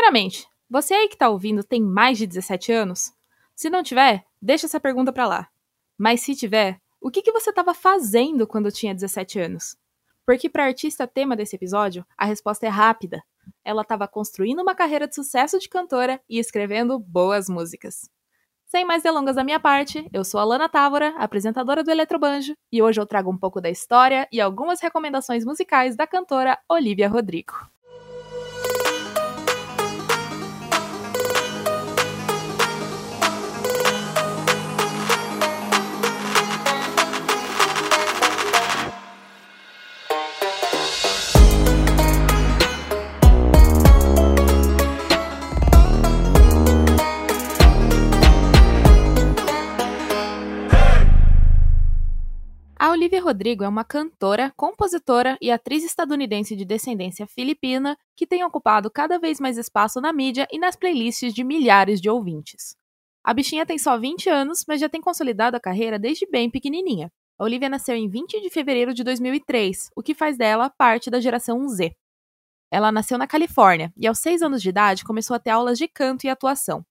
Primeiramente, você aí que está ouvindo tem mais de 17 anos? Se não tiver, deixa essa pergunta para lá. Mas se tiver, o que, que você estava fazendo quando tinha 17 anos? Porque para artista tema desse episódio, a resposta é rápida. Ela estava construindo uma carreira de sucesso de cantora e escrevendo boas músicas. Sem mais delongas da minha parte, eu sou a Lana Távora, apresentadora do Eletrobanjo, e hoje eu trago um pouco da história e algumas recomendações musicais da cantora Olivia Rodrigo. A Olivia Rodrigo é uma cantora, compositora e atriz estadunidense de descendência filipina que tem ocupado cada vez mais espaço na mídia e nas playlists de milhares de ouvintes. A bichinha tem só 20 anos, mas já tem consolidado a carreira desde bem pequenininha. A Olivia nasceu em 20 de fevereiro de 2003, o que faz dela parte da geração Z. Ela nasceu na Califórnia e aos 6 anos de idade começou a ter aulas de canto e atuação.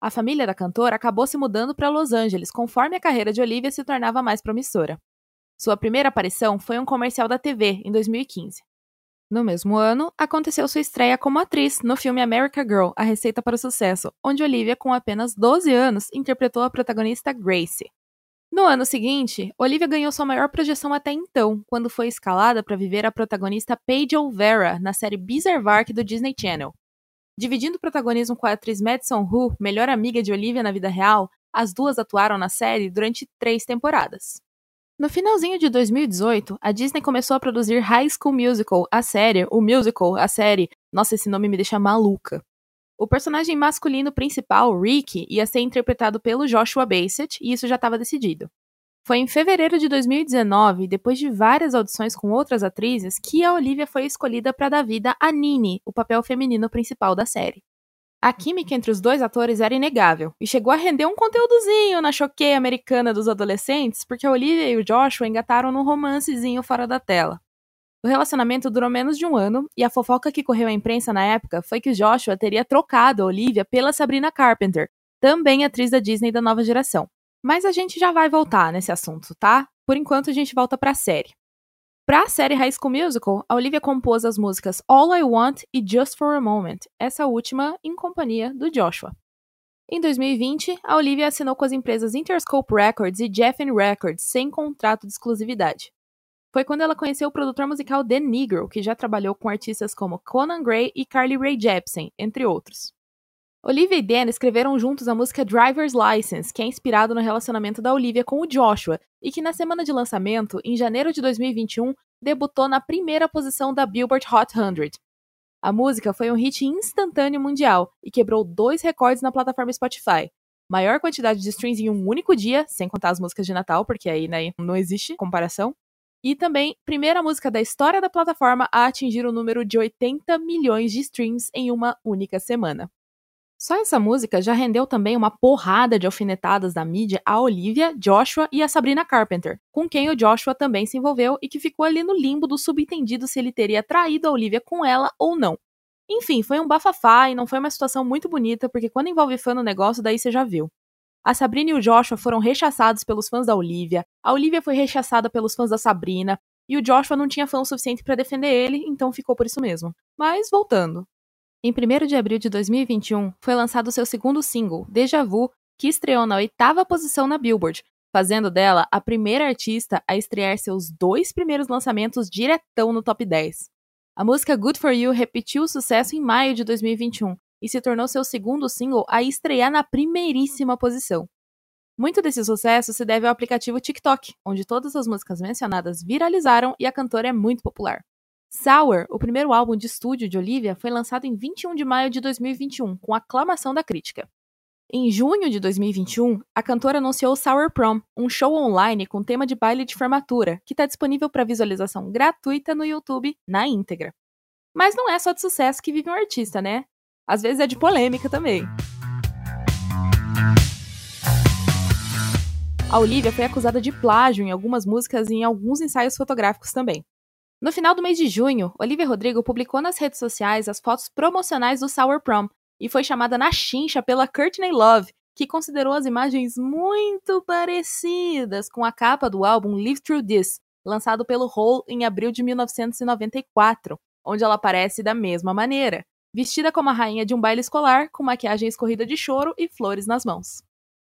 A família da cantora acabou se mudando para Los Angeles conforme a carreira de Olivia se tornava mais promissora. Sua primeira aparição foi um comercial da TV, em 2015. No mesmo ano, aconteceu sua estreia como atriz no filme America Girl, A Receita para o Sucesso, onde Olivia, com apenas 12 anos, interpretou a protagonista Gracie. No ano seguinte, Olivia ganhou sua maior projeção até então, quando foi escalada para viver a protagonista Paige O'Vera na série Bizarre do Disney Channel. Dividindo o protagonismo com a atriz Madison Hu, melhor amiga de Olivia na vida real, as duas atuaram na série durante três temporadas. No finalzinho de 2018, a Disney começou a produzir High School Musical, a série, o musical, a série. Nossa, esse nome me deixa maluca. O personagem masculino principal, Rick, ia ser interpretado pelo Joshua Bassett, e isso já estava decidido. Foi em fevereiro de 2019, depois de várias audições com outras atrizes, que a Olivia foi escolhida para dar vida a Nini, o papel feminino principal da série. A química entre os dois atores era inegável, e chegou a render um conteúdozinho na choqueia americana dos adolescentes, porque a Olivia e o Joshua engataram num romancezinho fora da tela. O relacionamento durou menos de um ano, e a fofoca que correu à imprensa na época foi que Joshua teria trocado a Olivia pela Sabrina Carpenter, também atriz da Disney da nova geração. Mas a gente já vai voltar nesse assunto, tá? Por enquanto a gente volta pra série. Para a série High School Musical, a Olivia compôs as músicas All I Want e Just for a Moment, essa última em companhia do Joshua. Em 2020, a Olivia assinou com as empresas Interscope Records e Geffen Records sem contrato de exclusividade. Foi quando ela conheceu o produtor musical Dan Negro, que já trabalhou com artistas como Conan Gray e Carly Rae Jepsen, entre outros. Olivia e Dan escreveram juntos a música Driver's License, que é inspirado no relacionamento da Olivia com o Joshua, e que na semana de lançamento, em janeiro de 2021, debutou na primeira posição da Billboard Hot 100. A música foi um hit instantâneo mundial e quebrou dois recordes na plataforma Spotify. Maior quantidade de streams em um único dia, sem contar as músicas de Natal, porque aí né, não existe comparação. E também, primeira música da história da plataforma a atingir o número de 80 milhões de streams em uma única semana. Só essa música já rendeu também uma porrada de alfinetadas da mídia a Olivia, Joshua e a Sabrina Carpenter, com quem o Joshua também se envolveu e que ficou ali no limbo do subentendido se ele teria traído a Olivia com ela ou não. Enfim, foi um bafafá e não foi uma situação muito bonita, porque quando envolve fã no negócio, daí você já viu. A Sabrina e o Joshua foram rechaçados pelos fãs da Olivia, a Olivia foi rechaçada pelos fãs da Sabrina, e o Joshua não tinha fã o suficiente para defender ele, então ficou por isso mesmo. Mas voltando. Em 1 de abril de 2021, foi lançado seu segundo single, Deja Vu, que estreou na oitava posição na Billboard, fazendo dela a primeira artista a estrear seus dois primeiros lançamentos diretão no top 10. A música Good For You repetiu o sucesso em maio de 2021 e se tornou seu segundo single a estrear na primeiríssima posição. Muito desse sucesso se deve ao aplicativo TikTok, onde todas as músicas mencionadas viralizaram e a cantora é muito popular. Sour, o primeiro álbum de estúdio de Olivia, foi lançado em 21 de maio de 2021, com aclamação da crítica. Em junho de 2021, a cantora anunciou Sour Prom, um show online com tema de baile de formatura, que está disponível para visualização gratuita no YouTube na íntegra. Mas não é só de sucesso que vive um artista, né? Às vezes é de polêmica também. A Olivia foi acusada de plágio em algumas músicas e em alguns ensaios fotográficos também. No final do mês de junho, Olivia Rodrigo publicou nas redes sociais as fotos promocionais do Sour Prom, e foi chamada na chincha pela Courtney Love, que considerou as imagens muito parecidas com a capa do álbum Live Through This, lançado pelo Hole em abril de 1994, onde ela aparece da mesma maneira, vestida como a rainha de um baile escolar, com maquiagem escorrida de choro e flores nas mãos.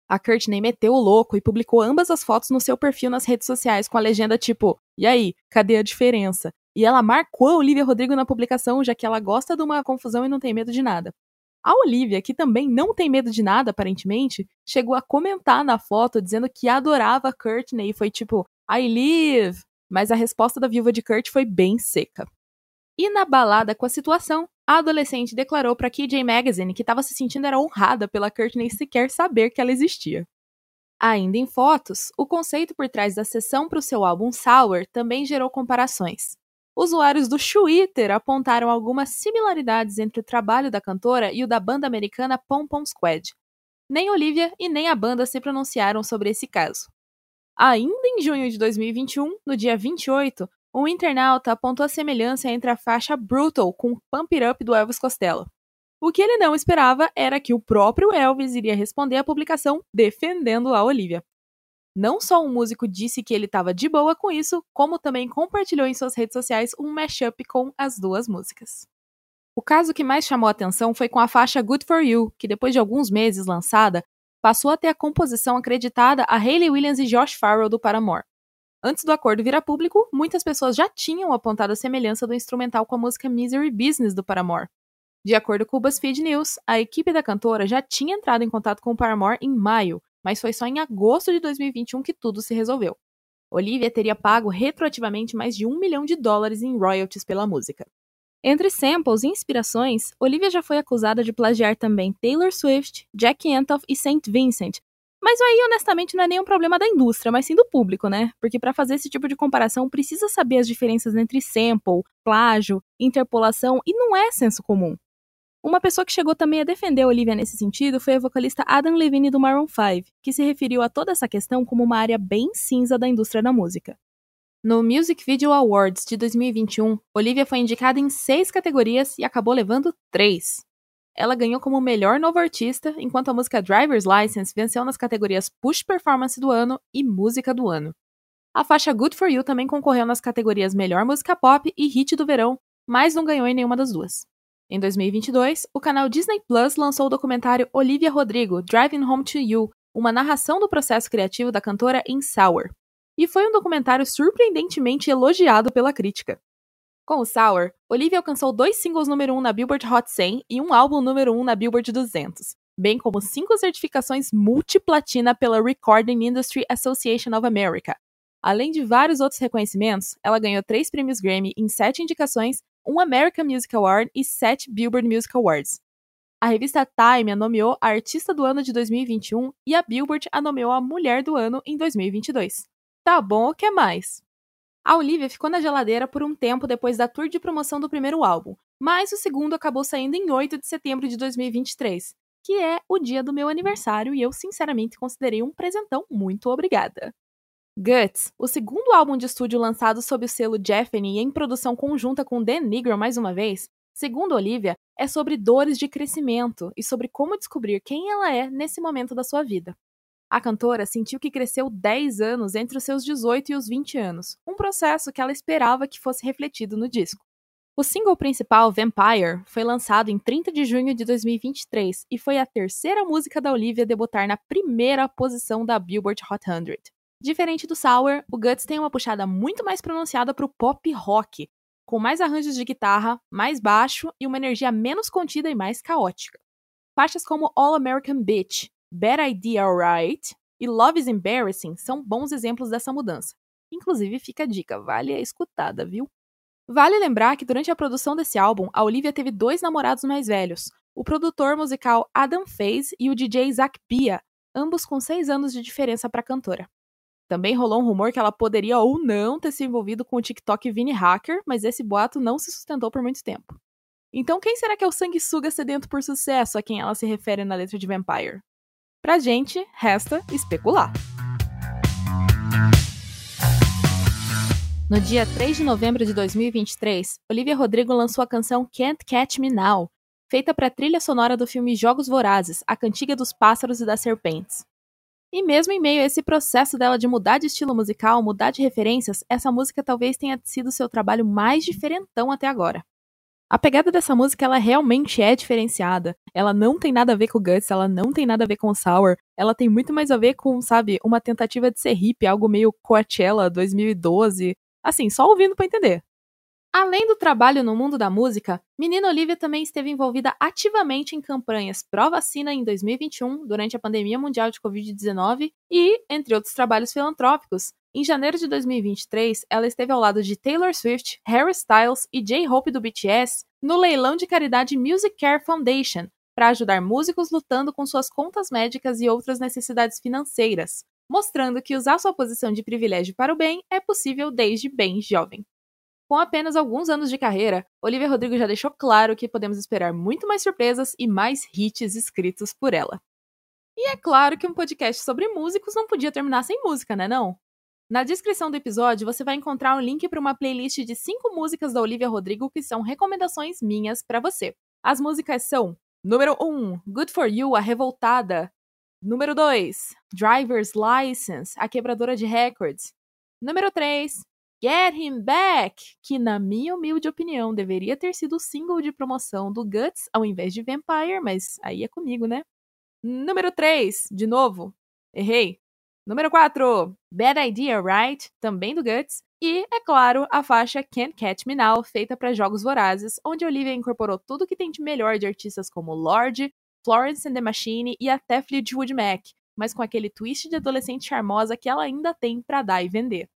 A Courtney meteu o louco e publicou ambas as fotos no seu perfil nas redes sociais com a legenda tipo: E aí, cadê a diferença? E ela marcou a Olivia Rodrigo na publicação, já que ela gosta de uma confusão e não tem medo de nada. A Olivia, que também não tem medo de nada, aparentemente, chegou a comentar na foto dizendo que adorava Courtney e foi tipo, I live! Mas a resposta da viúva de Kurt foi bem seca. E na balada com a situação, a adolescente declarou para KJ Magazine que estava se sentindo era honrada pela Courtney sequer saber que ela existia. Ainda em fotos, o conceito por trás da sessão para o seu álbum Sour também gerou comparações usuários do Twitter apontaram algumas similaridades entre o trabalho da cantora e o da banda americana Pom Pom Squad. Nem Olivia e nem a banda se pronunciaram sobre esse caso. Ainda em junho de 2021, no dia 28, um internauta apontou a semelhança entre a faixa Brutal com Pump It Up do Elvis Costello. O que ele não esperava era que o próprio Elvis iria responder à publicação defendendo a Olivia. Não só um músico disse que ele estava de boa com isso, como também compartilhou em suas redes sociais um mashup com as duas músicas. O caso que mais chamou atenção foi com a faixa Good For You, que depois de alguns meses lançada, passou a ter a composição acreditada a Hayley Williams e Josh Farrell do Paramore. Antes do acordo virar público, muitas pessoas já tinham apontado a semelhança do instrumental com a música Misery Business do Paramore. De acordo com o BuzzFeed News, a equipe da cantora já tinha entrado em contato com o Paramore em maio, mas foi só em agosto de 2021 que tudo se resolveu. Olivia teria pago retroativamente mais de um milhão de dólares em royalties pela música. Entre samples e inspirações, Olivia já foi acusada de plagiar também Taylor Swift, Jack Antoff e Saint Vincent. Mas aí, honestamente, não é nenhum problema da indústria, mas sim do público, né? Porque para fazer esse tipo de comparação precisa saber as diferenças entre sample, plágio, interpolação e não é senso comum. Uma pessoa que chegou também a defender a Olivia nesse sentido foi a vocalista Adam Levine do Maroon 5, que se referiu a toda essa questão como uma área bem cinza da indústria da música. No Music Video Awards de 2021, Olivia foi indicada em seis categorias e acabou levando três. Ela ganhou como melhor novo artista, enquanto a música Driver's License venceu nas categorias Push Performance do Ano e Música do Ano. A faixa Good For You também concorreu nas categorias Melhor Música Pop e Hit do Verão, mas não ganhou em nenhuma das duas. Em 2022, o canal Disney Plus lançou o documentário Olivia Rodrigo Driving Home to You, uma narração do processo criativo da cantora em Sour. E foi um documentário surpreendentemente elogiado pela crítica. Com o Sour, Olivia alcançou dois singles número 1 um na Billboard Hot 100 e um álbum número 1 um na Billboard 200, bem como cinco certificações multiplatina pela Recording Industry Association of America. Além de vários outros reconhecimentos, ela ganhou três prêmios Grammy em sete indicações um American Music Award e sete Billboard Music Awards. A revista Time a nomeou a Artista do Ano de 2021 e a Billboard a nomeou a Mulher do Ano em 2022. Tá bom, o que mais? A Olivia ficou na geladeira por um tempo depois da tour de promoção do primeiro álbum, mas o segundo acabou saindo em 8 de setembro de 2023, que é o dia do meu aniversário e eu sinceramente considerei um presentão muito obrigada. Guts, o segundo álbum de estúdio lançado sob o selo Jeffany e em produção conjunta com Dan Negro mais uma vez, segundo Olivia, é sobre dores de crescimento e sobre como descobrir quem ela é nesse momento da sua vida. A cantora sentiu que cresceu 10 anos entre os seus 18 e os 20 anos, um processo que ela esperava que fosse refletido no disco. O single principal, Vampire, foi lançado em 30 de junho de 2023 e foi a terceira música da Olivia a debutar na primeira posição da Billboard Hot 100. Diferente do Sour, o Guts tem uma puxada muito mais pronunciada para o pop rock, com mais arranjos de guitarra, mais baixo e uma energia menos contida e mais caótica. Faixas como All American Bitch, Bad Idea Alright e Love is Embarrassing são bons exemplos dessa mudança. Inclusive, fica a dica, vale a escutada, viu? Vale lembrar que durante a produção desse álbum, a Olivia teve dois namorados mais velhos, o produtor musical Adam Faze e o DJ Zach Bia, ambos com seis anos de diferença para a cantora. Também rolou um rumor que ela poderia ou não ter se envolvido com o TikTok Vini Hacker, mas esse boato não se sustentou por muito tempo. Então quem será que é o sanguessuga sedento por sucesso a quem ela se refere na letra de Vampire? Pra gente, resta especular. No dia 3 de novembro de 2023, Olivia Rodrigo lançou a canção Can't Catch Me Now, feita para a trilha sonora do filme Jogos Vorazes, a cantiga dos pássaros e das serpentes. E mesmo em meio a esse processo dela de mudar de estilo musical, mudar de referências, essa música talvez tenha sido seu trabalho mais diferentão até agora. A pegada dessa música, ela realmente é diferenciada. Ela não tem nada a ver com o Guts, ela não tem nada a ver com o Sour. Ela tem muito mais a ver com, sabe, uma tentativa de ser hip, algo meio Coachella 2012, Assim, só ouvindo para entender. Além do trabalho no mundo da música, Menina Olivia também esteve envolvida ativamente em campanhas pró-vacina em 2021, durante a pandemia mundial de Covid-19, e, entre outros trabalhos filantrópicos, em janeiro de 2023, ela esteve ao lado de Taylor Swift, Harry Styles e J-Hope do BTS no leilão de caridade Music Care Foundation, para ajudar músicos lutando com suas contas médicas e outras necessidades financeiras, mostrando que usar sua posição de privilégio para o bem é possível desde bem jovem. Com apenas alguns anos de carreira, Olivia Rodrigo já deixou claro que podemos esperar muito mais surpresas e mais hits escritos por ela. E é claro que um podcast sobre músicos não podia terminar sem música, né não? Na descrição do episódio você vai encontrar um link para uma playlist de 5 músicas da Olivia Rodrigo que são recomendações minhas para você. As músicas são Número 1, Good For You, A Revoltada, Número 2, Driver's License, a quebradora de recordes. Número 3, Get Him Back, que na minha humilde opinião deveria ter sido o single de promoção do Guts ao invés de Vampire, mas aí é comigo, né? Número 3, de novo, errei. Número 4, Bad Idea, Right, também do Guts. E, é claro, a faixa Can't Catch Me Now, feita para Jogos Vorazes, onde Olivia incorporou tudo que tem de melhor de artistas como Lorde, Florence and the Machine e até Fleetwood Mac, mas com aquele twist de adolescente charmosa que ela ainda tem para dar e vender.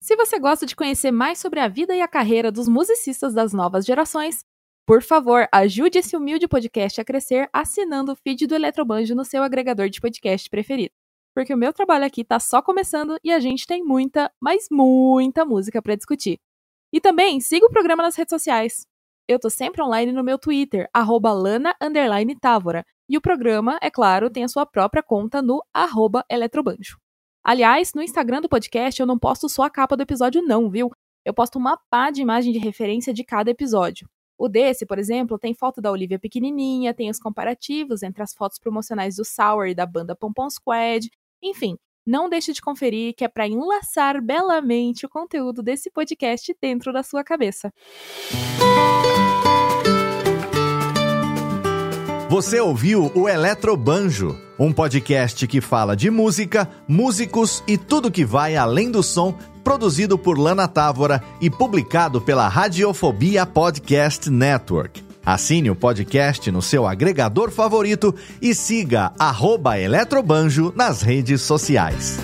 Se você gosta de conhecer mais sobre a vida e a carreira dos musicistas das novas gerações, por favor, ajude esse humilde podcast a crescer assinando o feed do Eletrobanjo no seu agregador de podcast preferido. Porque o meu trabalho aqui tá só começando e a gente tem muita, mas muita música para discutir. E também siga o programa nas redes sociais. Eu tô sempre online no meu Twitter, lana_távora. E o programa, é claro, tem a sua própria conta no arroba eletrobanjo. Aliás, no Instagram do podcast eu não posto só a capa do episódio não, viu? Eu posto uma pá de imagem de referência de cada episódio. O desse, por exemplo, tem foto da Olivia pequenininha, tem os comparativos entre as fotos promocionais do Sour e da banda Pompom Squad. Enfim, não deixe de conferir que é para enlaçar belamente o conteúdo desse podcast dentro da sua cabeça. Você ouviu o Eletrobanjo, um podcast que fala de música, músicos e tudo que vai além do som, produzido por Lana Távora e publicado pela Radiofobia Podcast Network. Assine o podcast no seu agregador favorito e siga Eletrobanjo nas redes sociais.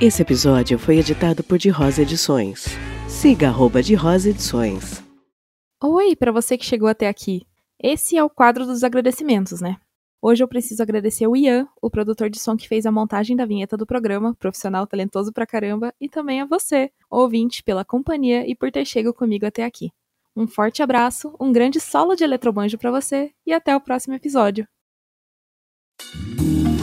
Esse episódio foi editado por De Rosa Edições. Siga arroba de Rosa Edições. Oi, para você que chegou até aqui. Esse é o quadro dos agradecimentos, né? Hoje eu preciso agradecer o Ian, o produtor de som que fez a montagem da vinheta do programa, profissional talentoso pra caramba, e também a você, ouvinte, pela companhia e por ter chegado comigo até aqui. Um forte abraço, um grande solo de eletrobanjo para você e até o próximo episódio.